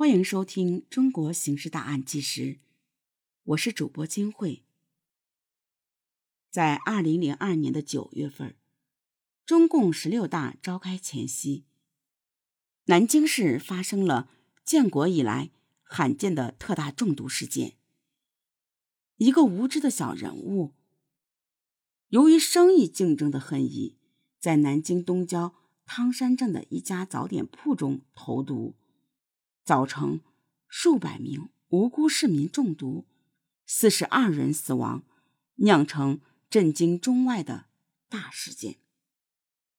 欢迎收听《中国刑事大案纪实》，我是主播金慧。在二零零二年的九月份，中共十六大召开前夕，南京市发生了建国以来罕见的特大中毒事件。一个无知的小人物，由于生意竞争的恨意，在南京东郊汤山镇的一家早点铺中投毒。造成数百名无辜市民中毒，四十二人死亡，酿成震惊中外的大事件。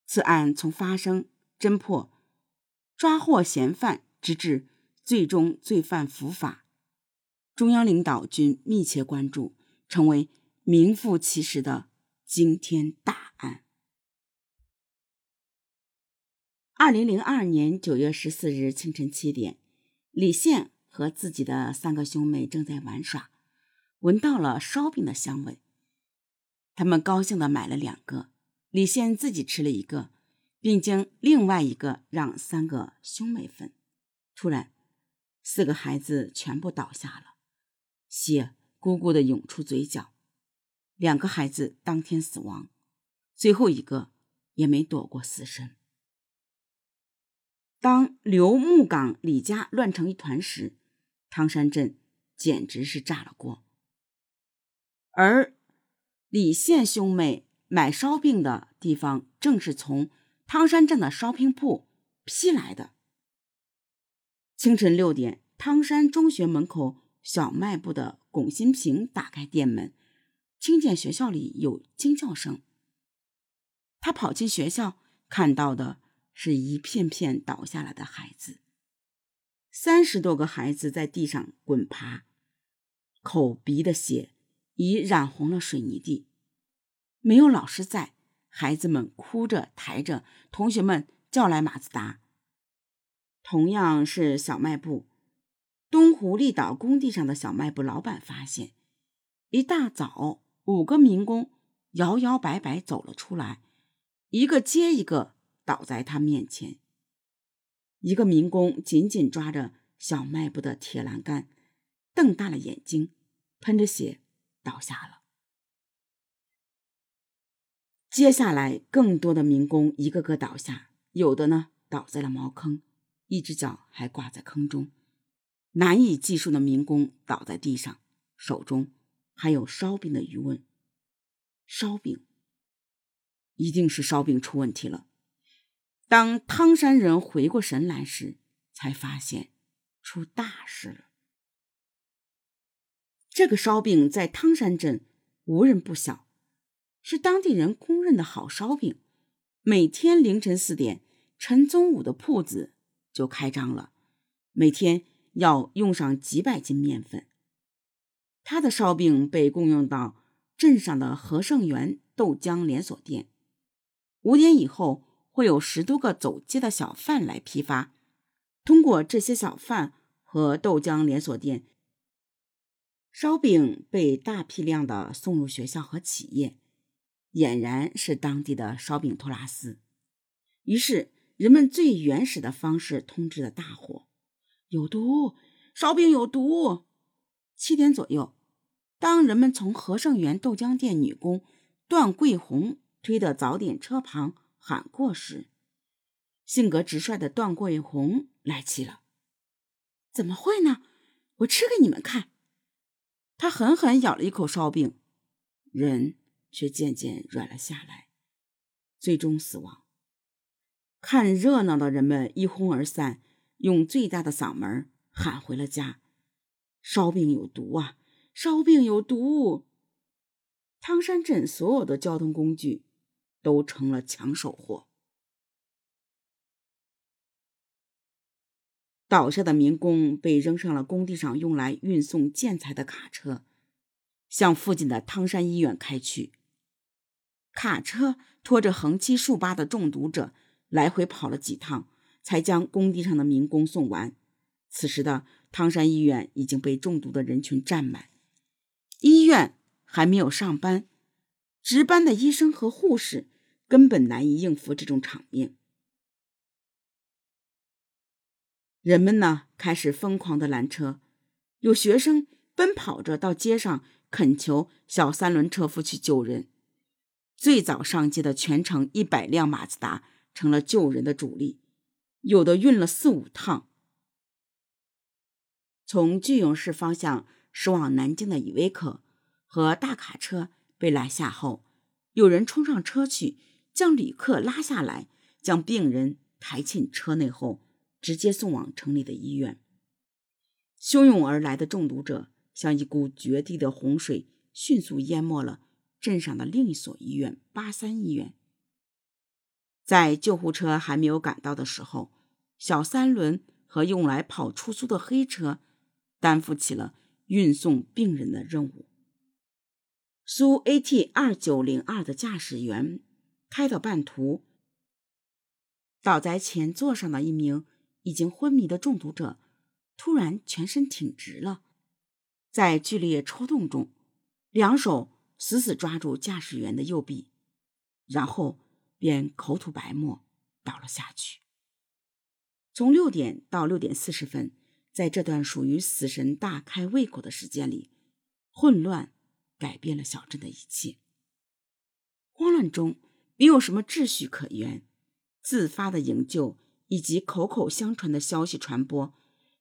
此案从发生、侦破、抓获嫌犯，直至最终罪犯伏法，中央领导均密切关注，成为名副其实的惊天大案。二零零二年九月十四日清晨七点。李现和自己的三个兄妹正在玩耍，闻到了烧饼的香味。他们高兴地买了两个，李现自己吃了一个，并将另外一个让三个兄妹分。突然，四个孩子全部倒下了，血咕咕地涌出嘴角。两个孩子当天死亡，最后一个也没躲过死神。当刘木岗李家乱成一团时，汤山镇简直是炸了锅。而李县兄妹买烧饼的地方，正是从汤山镇的烧饼铺批来的。清晨六点，汤山中学门口小卖部的龚新平打开店门，听见学校里有惊叫声。他跑进学校，看到的。是一片片倒下来的孩子，三十多个孩子在地上滚爬，口鼻的血已染红了水泥地。没有老师在，孩子们哭着抬着，同学们叫来马自达。同样是小卖部，东湖立岛工地上的小卖部老板发现，一大早五个民工摇摇摆摆走了出来，一个接一个。倒在他面前，一个民工紧紧抓着小卖部的铁栏杆，瞪大了眼睛，喷着血倒下了。接下来，更多的民工一个个倒下，有的呢倒在了茅坑，一只脚还挂在坑中。难以计数的民工倒在地上，手中还有烧饼的余温。烧饼，一定是烧饼出问题了。当汤山人回过神来时，才发现出大事了。这个烧饼在汤山镇无人不晓，是当地人公认的好烧饼。每天凌晨四点，陈宗武的铺子就开张了，每天要用上几百斤面粉。他的烧饼被供应到镇上的和盛园豆浆连锁店。五点以后。会有十多个走街的小贩来批发，通过这些小贩和豆浆连锁店，烧饼被大批量的送入学校和企业，俨然是当地的烧饼托拉斯。于是，人们最原始的方式通知了大伙：有毒，烧饼有毒。七点左右，当人们从和盛园豆浆店女工段桂红推的早点车旁。喊过时，性格直率的段桂红来气了。怎么会呢？我吃给你们看。他狠狠咬了一口烧饼，人却渐渐软了下来，最终死亡。看热闹的人们一哄而散，用最大的嗓门喊回了家：“烧饼有毒啊！烧饼有毒！”汤山镇所有的交通工具。都成了抢手货。倒下的民工被扔上了工地上用来运送建材的卡车，向附近的汤山医院开去。卡车拖着横七竖八的中毒者，来回跑了几趟，才将工地上的民工送完。此时的汤山医院已经被中毒的人群占满，医院还没有上班，值班的医生和护士。根本难以应付这种场面。人们呢开始疯狂的拦车，有学生奔跑着到街上恳求小三轮车夫去救人。最早上街的全程一百辆马自达成了救人的主力，有的运了四五趟。从句容市方向驶往南京的依维柯和大卡车被拦下后，有人冲上车去，将旅客拉下来，将病人抬进车内后。直接送往城里的医院。汹涌而来的中毒者像一股绝地的洪水，迅速淹没了镇上的另一所医院——八三医院。在救护车还没有赶到的时候，小三轮和用来跑出租的黑车担负起了运送病人的任务。苏 AT 二九零二的驾驶员开到半途，倒在前座上的一名。已经昏迷的中毒者突然全身挺直了，在剧烈抽动中，两手死死抓住驾驶员的右臂，然后便口吐白沫倒了下去。从六点到六点四十分，在这段属于死神大开胃口的时间里，混乱改变了小镇的一切。慌乱中没有什么秩序可言，自发的营救。以及口口相传的消息传播，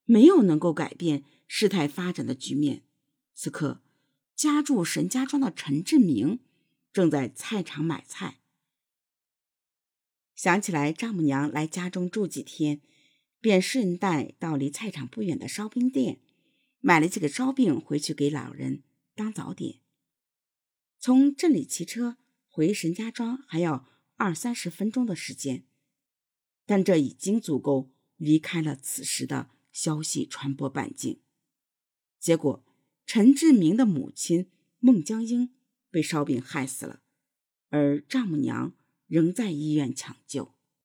没有能够改变事态发展的局面。此刻，家住沈家庄的陈志明正在菜场买菜。想起来丈母娘来家中住几天，便顺带到离菜场不远的烧饼店，买了几个烧饼回去给老人当早点。从镇里骑车回沈家庄还要二三十分钟的时间。但这已经足够离开了此时的消息传播半径。结果，陈志明的母亲孟江英被烧饼害死了，而丈母娘仍在医院抢救。